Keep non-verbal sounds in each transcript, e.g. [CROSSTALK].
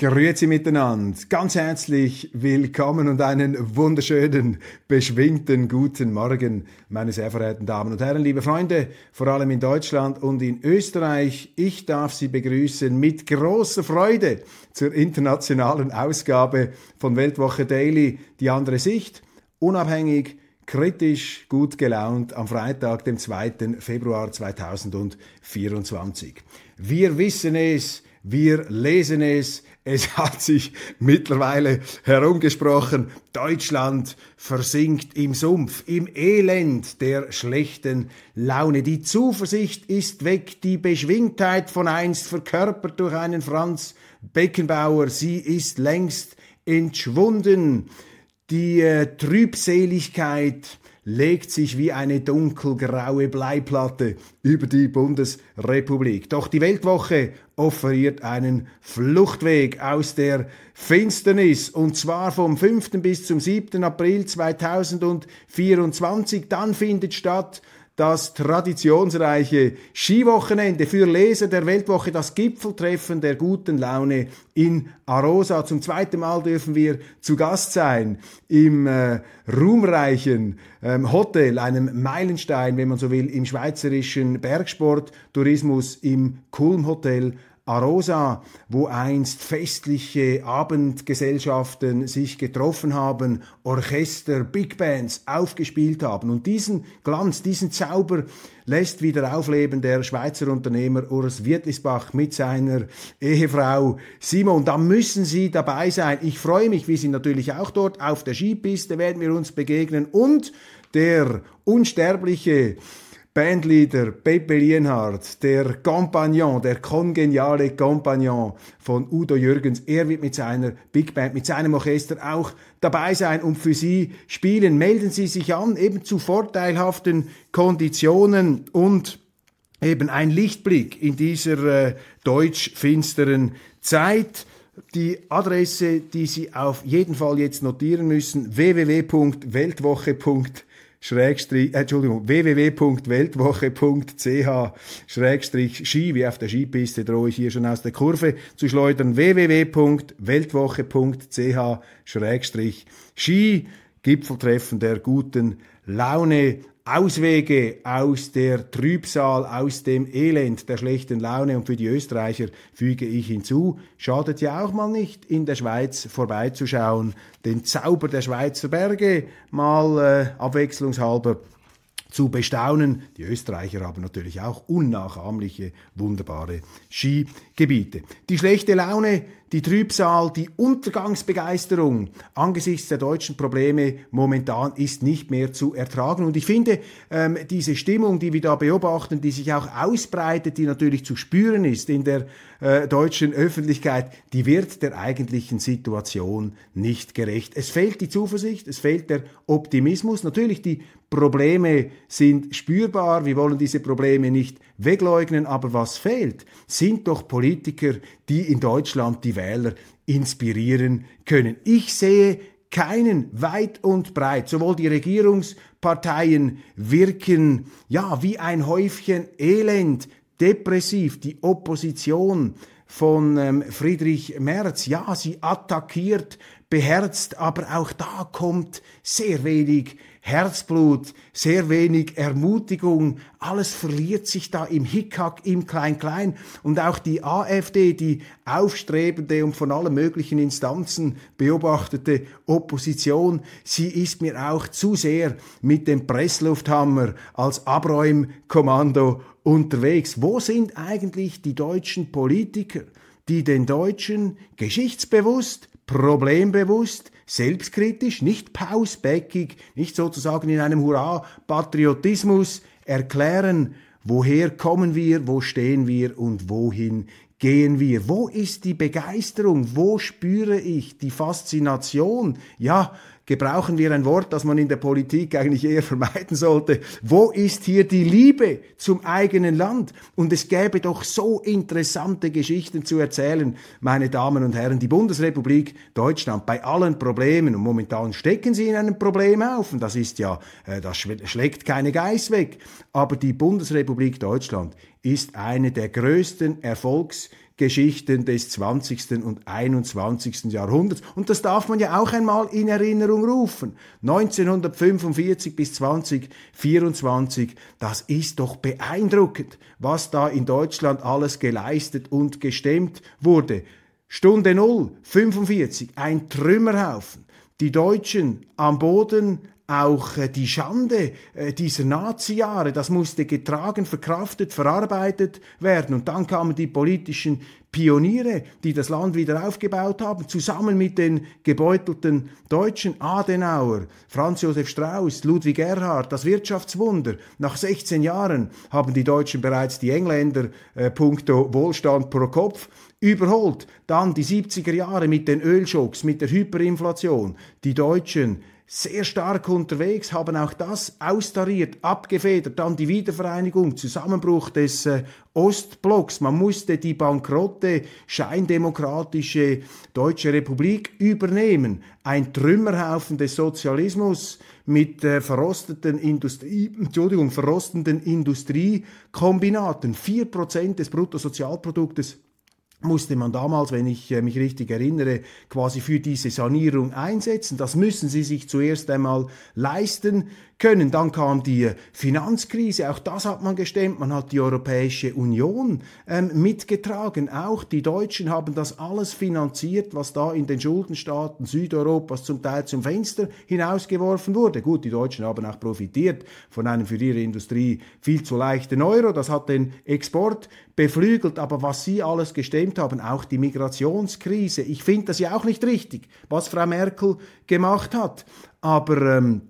Grüezi miteinander, ganz herzlich willkommen und einen wunderschönen, beschwingten guten Morgen, meine sehr verehrten Damen und Herren, liebe Freunde, vor allem in Deutschland und in Österreich. Ich darf Sie begrüßen mit großer Freude zur internationalen Ausgabe von Weltwoche Daily, die andere Sicht, unabhängig, kritisch, gut gelaunt am Freitag, dem 2. Februar 2024. Wir wissen es, wir lesen es, es hat sich mittlerweile herumgesprochen, Deutschland versinkt im Sumpf, im Elend der schlechten Laune. Die Zuversicht ist weg, die Beschwingtheit von einst verkörpert durch einen Franz Beckenbauer, sie ist längst entschwunden. Die äh, Trübseligkeit legt sich wie eine dunkelgraue Bleiplatte über die Bundesrepublik. Doch die Weltwoche offeriert einen Fluchtweg aus der Finsternis und zwar vom 5. bis zum 7. April 2024. Dann findet statt das traditionsreiche Skiwochenende für Leser der Weltwoche, das Gipfeltreffen der guten Laune in Arosa. Zum zweiten Mal dürfen wir zu Gast sein im äh, ruhmreichen ähm, Hotel, einem Meilenstein, wenn man so will, im schweizerischen Bergsporttourismus im Kulm Hotel Arosa, wo einst festliche Abendgesellschaften sich getroffen haben, Orchester, Big Bands aufgespielt haben. Und diesen Glanz, diesen Zauber lässt wieder aufleben der Schweizer Unternehmer Urs Wirtlisbach mit seiner Ehefrau Simon. Da müssen Sie dabei sein. Ich freue mich, wir sind natürlich auch dort auf der Skipiste, werden wir uns begegnen und der unsterbliche Bandleader Pepe Lienhardt, der Compagnon, der kongeniale Compagnon von Udo Jürgens, er wird mit seiner Big Band, mit seinem Orchester auch dabei sein und für Sie spielen. Melden Sie sich an, eben zu vorteilhaften Konditionen und eben ein Lichtblick in dieser äh, deutsch-finsteren Zeit. Die Adresse, die Sie auf jeden Fall jetzt notieren müssen, www.weltwoche.de Schrägstrich, äh, Entschuldigung, www.weltwoche.ch Schrägstrich Ski, wie auf der Skipiste drohe ich hier schon aus der Kurve zu schleudern, www.weltwoche.ch Schrägstrich Ski, Gipfeltreffen der guten Laune, Auswege aus der Trübsal, aus dem Elend der schlechten Laune und für die Österreicher füge ich hinzu, schadet ja auch mal nicht, in der Schweiz vorbeizuschauen, den Zauber der Schweizer Berge mal äh, abwechslungshalber zu bestaunen. Die Österreicher haben natürlich auch unnachahmliche, wunderbare Skigebiete. Die schlechte Laune die Trübsal, die Untergangsbegeisterung angesichts der deutschen Probleme momentan ist nicht mehr zu ertragen. Und ich finde, ähm, diese Stimmung, die wir da beobachten, die sich auch ausbreitet, die natürlich zu spüren ist in der äh, deutschen Öffentlichkeit, die wird der eigentlichen Situation nicht gerecht. Es fehlt die Zuversicht, es fehlt der Optimismus. Natürlich, die Probleme sind spürbar, wir wollen diese Probleme nicht wegleugnen, aber was fehlt, sind doch Politiker, die in Deutschland die Wähler inspirieren können. Ich sehe keinen weit und breit. Sowohl die Regierungsparteien wirken ja wie ein Häufchen Elend, depressiv. Die Opposition von ähm, Friedrich Merz, ja, sie attackiert beherzt, aber auch da kommt sehr wenig Herzblut, sehr wenig Ermutigung, alles verliert sich da im Hickhack, im Klein-Klein. Und auch die AfD, die aufstrebende und von allen möglichen Instanzen beobachtete Opposition, sie ist mir auch zu sehr mit dem Presslufthammer als Abräumkommando unterwegs. Wo sind eigentlich die deutschen Politiker, die den Deutschen geschichtsbewusst, problembewusst, selbstkritisch, nicht pausbäckig, nicht sozusagen in einem Hurra-Patriotismus erklären, woher kommen wir, wo stehen wir und wohin gehen wir? Wo ist die Begeisterung? Wo spüre ich die Faszination? Ja, gebrauchen wir ein Wort, das man in der Politik eigentlich eher vermeiden sollte. Wo ist hier die Liebe zum eigenen Land? Und es gäbe doch so interessante Geschichten zu erzählen, meine Damen und Herren. Die Bundesrepublik Deutschland bei allen Problemen, und momentan stecken sie in einem Problem auf, und das ist ja, äh, das schlägt keine Geiß weg, aber die Bundesrepublik Deutschland ist eine der größten Erfolgs Geschichten des 20. und 21. Jahrhunderts. Und das darf man ja auch einmal in Erinnerung rufen. 1945 bis 2024, das ist doch beeindruckend, was da in Deutschland alles geleistet und gestemmt wurde. Stunde Null, 45, ein Trümmerhaufen. Die Deutschen am Boden auch äh, die Schande äh, dieser Nazi-Jahre, das musste getragen, verkraftet, verarbeitet werden. Und dann kamen die politischen Pioniere, die das Land wieder aufgebaut haben, zusammen mit den gebeutelten Deutschen, Adenauer, Franz Josef Strauß, Ludwig Erhard, das Wirtschaftswunder. Nach 16 Jahren haben die Deutschen bereits die Engländer äh, puncto Wohlstand pro Kopf überholt. Dann die 70er Jahre mit den Ölschocks, mit der Hyperinflation. Die Deutschen sehr stark unterwegs, haben auch das austariert, abgefedert, dann die Wiedervereinigung, Zusammenbruch des äh, Ostblocks. Man musste die bankrotte, scheindemokratische Deutsche Republik übernehmen. Ein Trümmerhaufen des Sozialismus mit äh, verrosteten Industrie, Entschuldigung, verrostenden Industriekombinaten. Vier Prozent des Bruttosozialproduktes musste man damals, wenn ich äh, mich richtig erinnere, quasi für diese Sanierung einsetzen. Das müssen sie sich zuerst einmal leisten können. Dann kam die Finanzkrise, auch das hat man gestemmt. Man hat die Europäische Union ähm, mitgetragen. Auch die Deutschen haben das alles finanziert, was da in den Schuldenstaaten Südeuropas zum Teil zum Fenster hinausgeworfen wurde. Gut, die Deutschen haben auch profitiert von einem für ihre Industrie viel zu leichten Euro. Das hat den Export beflügelt. Aber was sie alles gestemmt haben, auch die Migrationskrise, ich finde das ja auch nicht richtig, was Frau Merkel gemacht hat. Aber ähm,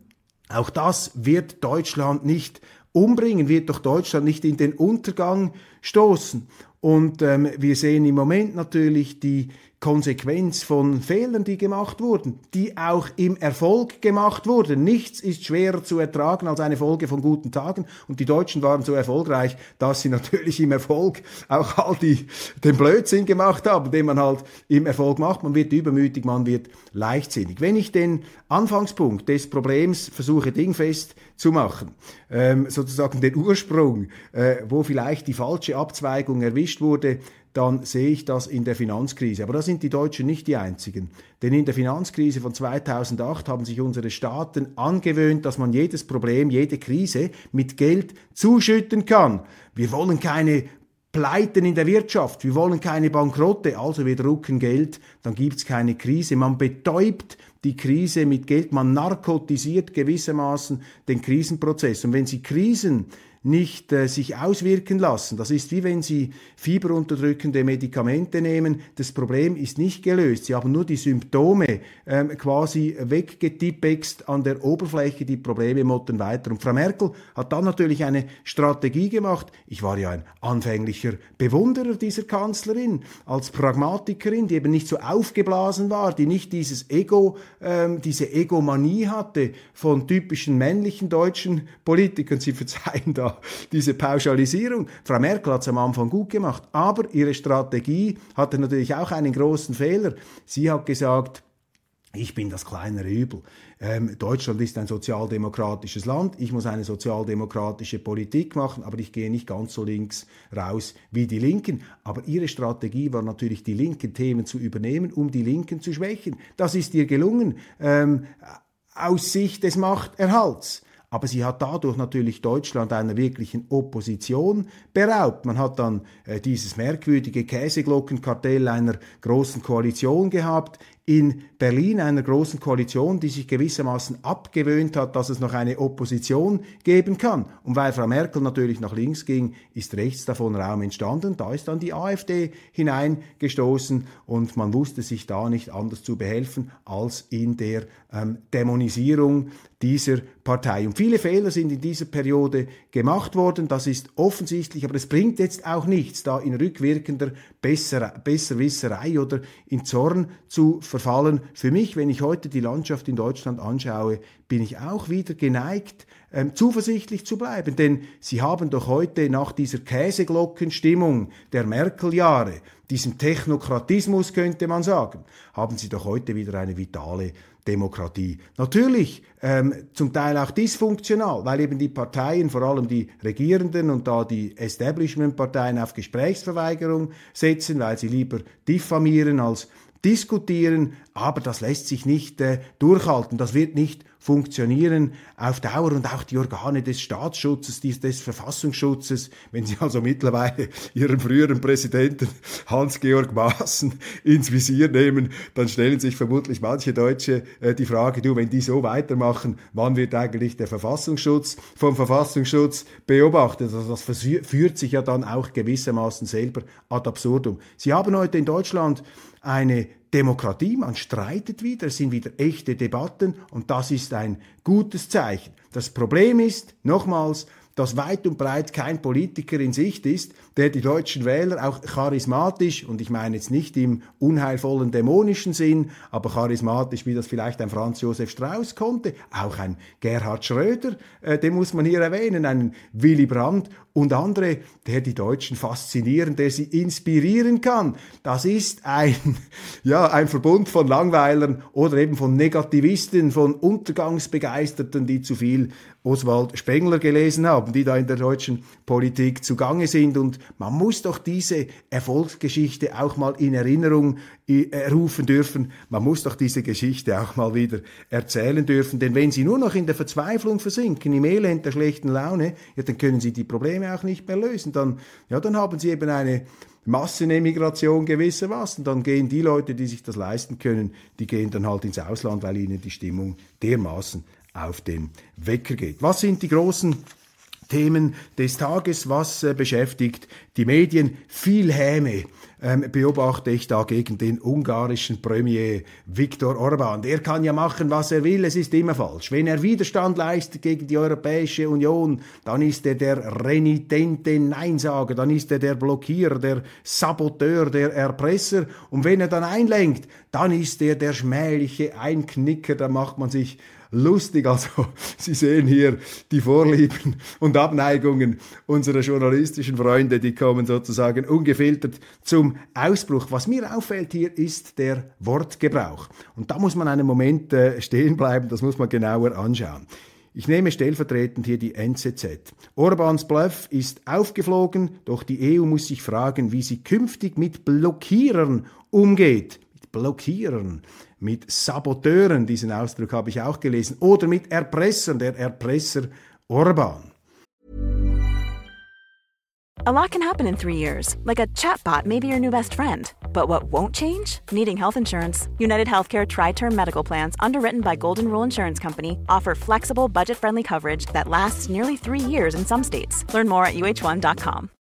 auch das wird Deutschland nicht umbringen, wird doch Deutschland nicht in den Untergang stoßen. Und ähm, wir sehen im Moment natürlich die Konsequenz von Fehlern, die gemacht wurden, die auch im Erfolg gemacht wurden. Nichts ist schwerer zu ertragen als eine Folge von guten Tagen. Und die Deutschen waren so erfolgreich, dass sie natürlich im Erfolg auch all die, den Blödsinn gemacht haben, den man halt im Erfolg macht. Man wird übermütig, man wird leichtsinnig. Wenn ich den Anfangspunkt des Problems versuche dingfest zu machen, ähm, sozusagen den Ursprung, äh, wo vielleicht die falsche Abzweigung erwischt wurde, dann sehe ich das in der Finanzkrise. Aber da sind die Deutschen nicht die einzigen. Denn in der Finanzkrise von 2008 haben sich unsere Staaten angewöhnt, dass man jedes Problem, jede Krise mit Geld zuschütten kann. Wir wollen keine Pleiten in der Wirtschaft, wir wollen keine Bankrotte, also wir drucken Geld, dann gibt's keine Krise. Man betäubt die Krise mit Geld, man narkotisiert gewissermaßen den Krisenprozess. Und wenn Sie Krisen nicht äh, sich auswirken lassen. Das ist wie wenn Sie fieberunterdrückende Medikamente nehmen. Das Problem ist nicht gelöst. Sie haben nur die Symptome ähm, quasi weggetippext an der Oberfläche. Die Probleme motten weiter. Und Frau Merkel hat dann natürlich eine Strategie gemacht. Ich war ja ein anfänglicher Bewunderer dieser Kanzlerin als Pragmatikerin, die eben nicht so aufgeblasen war, die nicht dieses Ego, ähm, diese Egomanie hatte von typischen männlichen deutschen Politikern. Sie verzeihen da diese Pauschalisierung. Frau Merkel hat es am Anfang gut gemacht, aber ihre Strategie hatte natürlich auch einen großen Fehler. Sie hat gesagt, ich bin das kleinere Übel. Ähm, Deutschland ist ein sozialdemokratisches Land. Ich muss eine sozialdemokratische Politik machen, aber ich gehe nicht ganz so links raus wie die Linken. Aber ihre Strategie war natürlich, die linken Themen zu übernehmen, um die Linken zu schwächen. Das ist ihr gelungen. Ähm, aus Sicht des Machterhalts. Aber sie hat dadurch natürlich Deutschland einer wirklichen Opposition beraubt. Man hat dann äh, dieses merkwürdige Käseglockenkartell einer großen Koalition gehabt, in Berlin einer großen Koalition, die sich gewissermaßen abgewöhnt hat, dass es noch eine Opposition geben kann. Und weil Frau Merkel natürlich nach links ging, ist rechts davon Raum entstanden. Da ist dann die AfD hineingestoßen und man wusste sich da nicht anders zu behelfen als in der ähm, Dämonisierung dieser Partei. Und viele Fehler sind in dieser Periode gemacht worden, das ist offensichtlich, aber es bringt jetzt auch nichts, da in rückwirkender Besser Besserwisserei oder in Zorn zu verfallen. Für mich, wenn ich heute die Landschaft in Deutschland anschaue, bin ich auch wieder geneigt, ähm, zuversichtlich zu bleiben. Denn Sie haben doch heute nach dieser Käseglockenstimmung der Merkel-Jahre, diesem Technokratismus könnte man sagen, haben Sie doch heute wieder eine vitale Demokratie. Natürlich ähm, zum Teil auch dysfunktional, weil eben die Parteien, vor allem die Regierenden und da die Establishment-Parteien auf Gesprächsverweigerung setzen, weil sie lieber diffamieren als diskutieren, aber das lässt sich nicht äh, durchhalten, das wird nicht funktionieren auf Dauer und auch die Organe des Staatsschutzes, des, des Verfassungsschutzes, wenn Sie also mittlerweile Ihren früheren Präsidenten Hans-Georg Maaßen ins Visier nehmen, dann stellen sich vermutlich manche Deutsche äh, die Frage, du, wenn die so weitermachen, wann wird eigentlich der Verfassungsschutz vom Verfassungsschutz beobachtet? Also das führt sich ja dann auch gewissermaßen selber ad absurdum. Sie haben heute in Deutschland eine Demokratie, man streitet wieder, es sind wieder echte Debatten und das ist ein gutes Zeichen. Das Problem ist, nochmals, dass weit und breit kein Politiker in Sicht ist, der die deutschen Wähler auch charismatisch, und ich meine jetzt nicht im unheilvollen dämonischen Sinn, aber charismatisch, wie das vielleicht ein Franz Josef Strauß konnte, auch ein Gerhard Schröder, äh, den muss man hier erwähnen, einen Willy Brandt und andere, der die Deutschen faszinieren, der sie inspirieren kann. Das ist ein, [LAUGHS] ja, ein Verbund von Langweilern oder eben von Negativisten, von Untergangsbegeisterten, die zu viel Oswald Spengler gelesen haben, die da in der deutschen Politik zugange sind. Und man muss doch diese Erfolgsgeschichte auch mal in Erinnerung äh, rufen dürfen. Man muss doch diese Geschichte auch mal wieder erzählen dürfen. Denn wenn Sie nur noch in der Verzweiflung versinken, im Elend der schlechten Laune, ja, dann können Sie die Probleme auch nicht mehr lösen. Dann, ja, dann haben Sie eben eine Massenemigration gewissermaßen. Dann gehen die Leute, die sich das leisten können, die gehen dann halt ins Ausland, weil ihnen die Stimmung dermaßen auf den Wecker geht. Was sind die großen Themen des Tages? Was äh, beschäftigt die Medien? Viel Häme ähm, beobachte ich da gegen den ungarischen Premier Viktor Orban. Der kann ja machen, was er will, es ist immer falsch. Wenn er Widerstand leistet gegen die Europäische Union, dann ist er der renitente Neinsager, dann ist er der Blockierer, der Saboteur, der Erpresser. Und wenn er dann einlenkt, dann ist er der schmähliche Einknicker, da macht man sich lustig. Also [LAUGHS] Sie sehen hier die Vorlieben und Abneigungen unserer journalistischen Freunde, die kommen sozusagen ungefiltert zum Ausbruch. Was mir auffällt hier ist der Wortgebrauch. Und da muss man einen Moment äh, stehen bleiben, das muss man genauer anschauen. Ich nehme stellvertretend hier die NZZ. Orbans Bluff ist aufgeflogen, doch die EU muss sich fragen, wie sie künftig mit Blockierern umgeht. Mit Blockierern mit Saboteuren, diesen Ausdruck habe ich auch gelesen, oder mit Erpressern, der Erpresser Orban. A lot can happen in three years, like a chatbot may be your new best friend. But what won't change? Needing health insurance. United Healthcare Tri Term Medical Plans, underwritten by Golden Rule Insurance Company, offer flexible, budget friendly coverage that lasts nearly three years in some states. Learn more at uh1.com.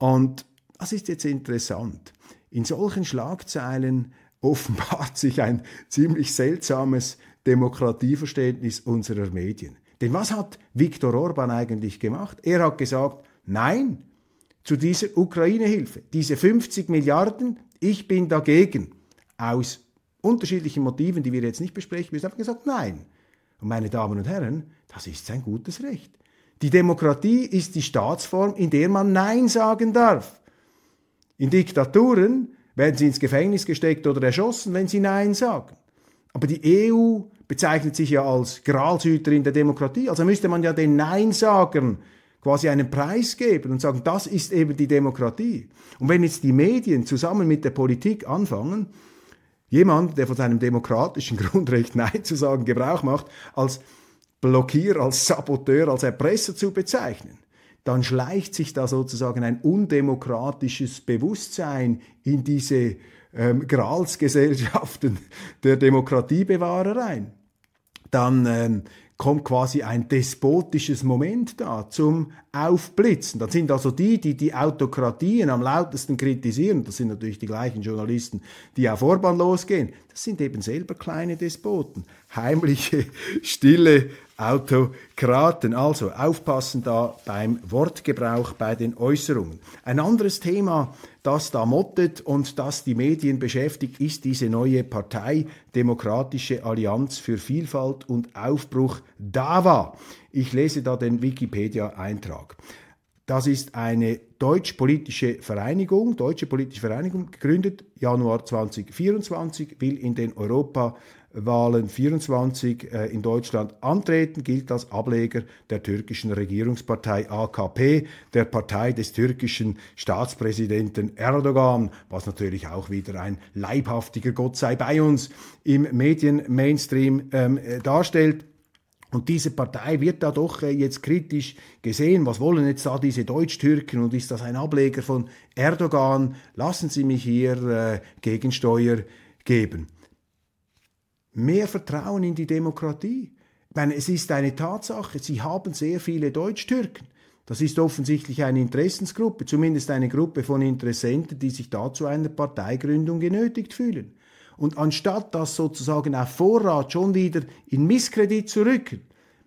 Und das ist jetzt interessant. In solchen Schlagzeilen [LAUGHS] offenbart sich ein ziemlich seltsames Demokratieverständnis unserer Medien. Denn was hat Viktor Orban eigentlich gemacht? Er hat gesagt, nein zu dieser Ukraine-Hilfe, diese 50 Milliarden, ich bin dagegen. Aus unterschiedlichen Motiven, die wir jetzt nicht besprechen müssen, einfach gesagt, nein. Und meine Damen und Herren, das ist sein gutes Recht. Die Demokratie ist die Staatsform, in der man Nein sagen darf. In Diktaturen werden sie ins Gefängnis gesteckt oder erschossen, wenn sie Nein sagen. Aber die EU bezeichnet sich ja als Gralshüterin der Demokratie, also müsste man ja den Nein-Sagern quasi einen Preis geben und sagen, das ist eben die Demokratie. Und wenn jetzt die Medien zusammen mit der Politik anfangen, jemand, der von seinem demokratischen [LAUGHS] Grundrecht Nein zu sagen Gebrauch macht, als Blockierer, als Saboteur, als Erpresser zu bezeichnen, dann schleicht sich da sozusagen ein undemokratisches Bewusstsein in diese ähm, Gralsgesellschaften der Demokratiebewahrer ein. Dann ähm, kommt quasi ein despotisches Moment da zum Aufblitzen. Dann sind also die, die die Autokratien am lautesten kritisieren, das sind natürlich die gleichen Journalisten, die auf Orban losgehen, das sind eben selber kleine Despoten, heimliche, [LAUGHS] stille Autokraten. Also aufpassen da beim Wortgebrauch, bei den Äußerungen. Ein anderes Thema, das da mottet und das die Medien beschäftigt, ist diese neue Partei Demokratische Allianz für Vielfalt und Aufbruch DAWA. Ich lese da den Wikipedia-Eintrag. Das ist eine deutsch-politische Vereinigung, deutsche politische Vereinigung, gegründet Januar 2024, will in den Europa Wahlen 24 äh, in Deutschland antreten, gilt als Ableger der türkischen Regierungspartei AKP, der Partei des türkischen Staatspräsidenten Erdogan, was natürlich auch wieder ein leibhaftiger Gott sei bei uns im Medien-Mainstream ähm, äh, darstellt. Und diese Partei wird da doch äh, jetzt kritisch gesehen. Was wollen jetzt da diese Deutsch-Türken und ist das ein Ableger von Erdogan? Lassen Sie mich hier äh, Gegensteuer geben mehr Vertrauen in die Demokratie. Ich meine, es ist eine Tatsache, sie haben sehr viele Deutsch-Türken. Das ist offensichtlich eine Interessensgruppe, zumindest eine Gruppe von Interessenten, die sich dazu einer Parteigründung genötigt fühlen. Und anstatt das sozusagen auf Vorrat schon wieder in Misskredit zu rücken,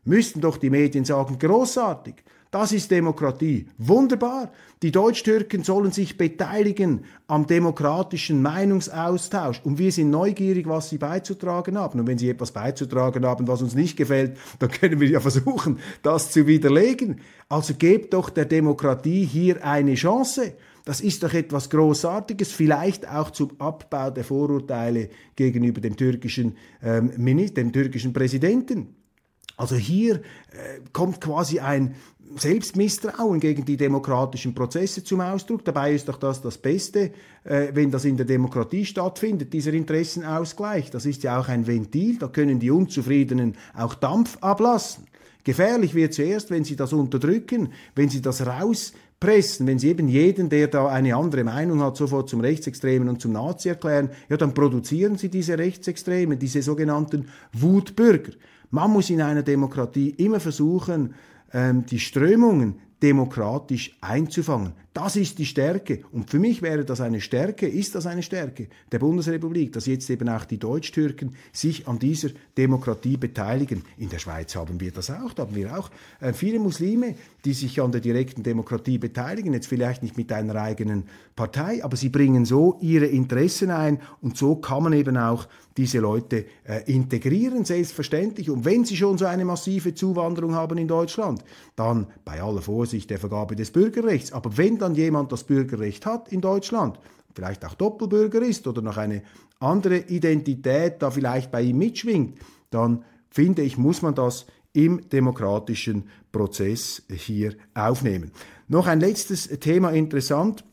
müssten doch die Medien sagen, großartig, das ist Demokratie. Wunderbar. Die Deutsch-Türken sollen sich beteiligen am demokratischen Meinungsaustausch. Und wir sind neugierig, was sie beizutragen haben. Und wenn sie etwas beizutragen haben, was uns nicht gefällt, [LAUGHS] dann können wir ja versuchen, das zu widerlegen. Also gebt doch der Demokratie hier eine Chance. Das ist doch etwas Großartiges, vielleicht auch zum Abbau der Vorurteile gegenüber dem türkischen, ähm, dem türkischen Präsidenten. Also hier äh, kommt quasi ein Selbstmisstrauen gegen die demokratischen Prozesse zum Ausdruck. Dabei ist doch das das Beste, äh, wenn das in der Demokratie stattfindet, dieser Interessenausgleich. Das ist ja auch ein Ventil, da können die Unzufriedenen auch Dampf ablassen. Gefährlich wird zuerst, wenn sie das unterdrücken, wenn sie das rauspressen, wenn sie eben jeden, der da eine andere Meinung hat, sofort zum Rechtsextremen und zum Nazi erklären, ja, dann produzieren sie diese Rechtsextremen, diese sogenannten Wutbürger. Man muss in einer Demokratie immer versuchen, ähm, die Strömungen demokratisch einzufangen. Das ist die Stärke. Und für mich wäre das eine Stärke, ist das eine Stärke der Bundesrepublik, dass jetzt eben auch die Deutsch-Türken sich an dieser Demokratie beteiligen. In der Schweiz haben wir das auch. Da haben wir auch äh, viele Muslime, die sich an der direkten Demokratie beteiligen. Jetzt vielleicht nicht mit einer eigenen Partei, aber sie bringen so ihre Interessen ein und so kann man eben auch diese Leute äh, integrieren, selbstverständlich. Und wenn sie schon so eine massive Zuwanderung haben in Deutschland, dann bei aller Vorsicht der Vergabe des Bürgerrechts. Aber wenn dann jemand das Bürgerrecht hat in Deutschland, vielleicht auch Doppelbürger ist oder noch eine andere Identität da vielleicht bei ihm mitschwingt, dann finde ich, muss man das im demokratischen Prozess hier aufnehmen. Noch ein letztes Thema interessant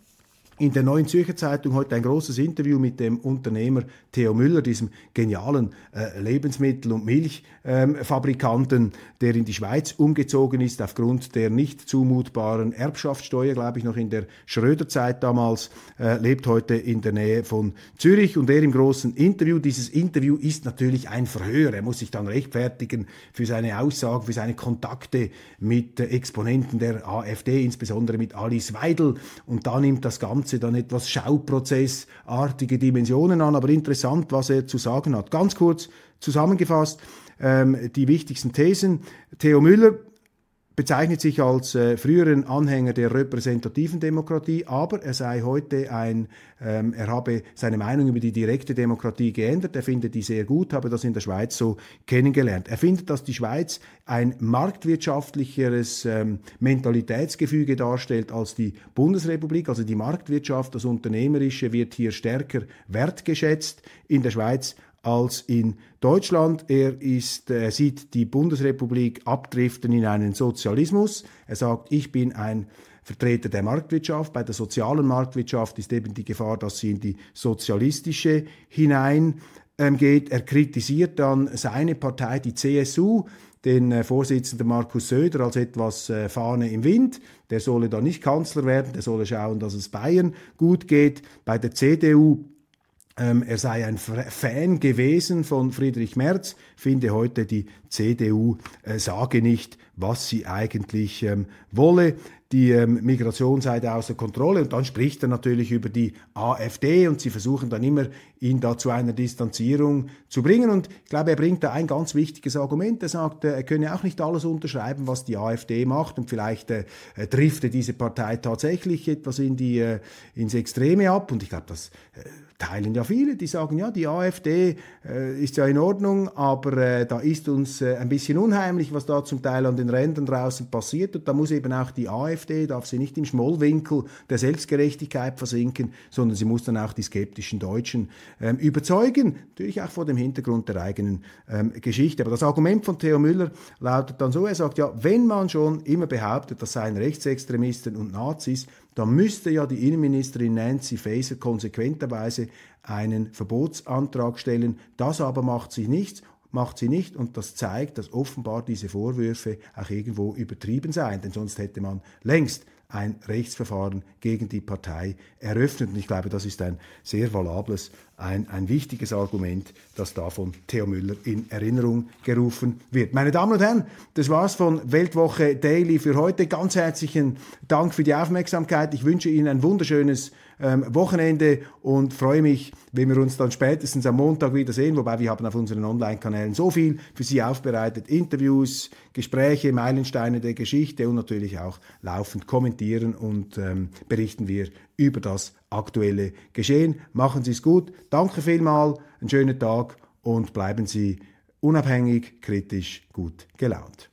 in der Neuen Zürcher Zeitung heute ein großes Interview mit dem Unternehmer Theo Müller, diesem genialen äh, Lebensmittel- und Milchfabrikanten, ähm, der in die Schweiz umgezogen ist aufgrund der nicht zumutbaren Erbschaftssteuer, glaube ich, noch in der Schröder-Zeit damals, äh, lebt heute in der Nähe von Zürich und er im großen Interview. Dieses Interview ist natürlich ein Verhör. Er muss sich dann rechtfertigen für seine Aussagen, für seine Kontakte mit äh, Exponenten der AfD, insbesondere mit Alice Weidel. Und da nimmt das Ganze Ganze dann etwas Schauprozessartige Dimensionen an, aber interessant, was er zu sagen hat. Ganz kurz zusammengefasst, ähm, die wichtigsten Thesen. Theo Müller bezeichnet sich als äh, früheren Anhänger der repräsentativen Demokratie, aber er sei heute ein, ähm, er habe seine Meinung über die direkte Demokratie geändert. Er findet die sehr gut, habe das in der Schweiz so kennengelernt. Er findet, dass die Schweiz ein marktwirtschaftlicheres ähm, Mentalitätsgefüge darstellt als die Bundesrepublik. Also die Marktwirtschaft, das Unternehmerische wird hier stärker wertgeschätzt in der Schweiz als in Deutschland. Er ist, er sieht die Bundesrepublik abdriften in einen Sozialismus. Er sagt, ich bin ein Vertreter der Marktwirtschaft. Bei der sozialen Marktwirtschaft ist eben die Gefahr, dass sie in die sozialistische hineingeht. Ähm, er kritisiert dann seine Partei, die CSU, den äh, Vorsitzenden Markus Söder als etwas äh, Fahne im Wind. Der solle da nicht Kanzler werden, der solle schauen, dass es Bayern gut geht. Bei der CDU er sei ein Fan gewesen von Friedrich Merz, finde heute die CDU äh, sage nicht, was sie eigentlich ähm, wolle. Die ähm, Migration sei da außer Kontrolle und dann spricht er natürlich über die AfD und sie versuchen dann immer, ihn da zu einer Distanzierung zu bringen. Und ich glaube, er bringt da ein ganz wichtiges Argument. Er sagt, äh, er könne auch nicht alles unterschreiben, was die AfD macht und vielleicht äh, äh drifte diese Partei tatsächlich etwas in die, äh, ins Extreme ab. Und ich glaube, das äh, teilen ja viele, die sagen, ja, die AfD äh, ist ja in Ordnung, aber äh, da ist uns äh, ein bisschen unheimlich, was da zum Teil an den Rändern draußen passiert und da muss eben auch die AfD, darf sie nicht im Schmollwinkel der Selbstgerechtigkeit versinken, sondern sie muss dann auch die skeptischen Deutschen ähm, überzeugen, natürlich auch vor dem Hintergrund der eigenen ähm, Geschichte. Aber das Argument von Theo Müller lautet dann so, er sagt, ja, wenn man schon immer behauptet, das seien Rechtsextremisten und Nazis, dann müsste ja die Innenministerin Nancy Faeser konsequenterweise einen Verbotsantrag stellen. Das aber macht sie nicht macht sie nicht und das zeigt, dass offenbar diese Vorwürfe auch irgendwo übertrieben seien, denn sonst hätte man längst ein Rechtsverfahren gegen die Partei eröffnet. Und ich glaube, das ist ein sehr valables, ein, ein wichtiges Argument, das da von Theo Müller in Erinnerung gerufen wird. Meine Damen und Herren, das war's von Weltwoche Daily für heute. Ganz herzlichen Dank für die Aufmerksamkeit. Ich wünsche Ihnen ein wunderschönes ähm, Wochenende und freue mich, wenn wir uns dann spätestens am Montag wiedersehen, wobei wir haben auf unseren Online-Kanälen so viel für Sie aufbereitet, Interviews, Gespräche, Meilensteine der Geschichte und natürlich auch laufend kommentieren und ähm, berichten wir über das aktuelle Geschehen. Machen Sie es gut. Danke vielmals, einen schönen Tag und bleiben Sie unabhängig, kritisch, gut gelaunt.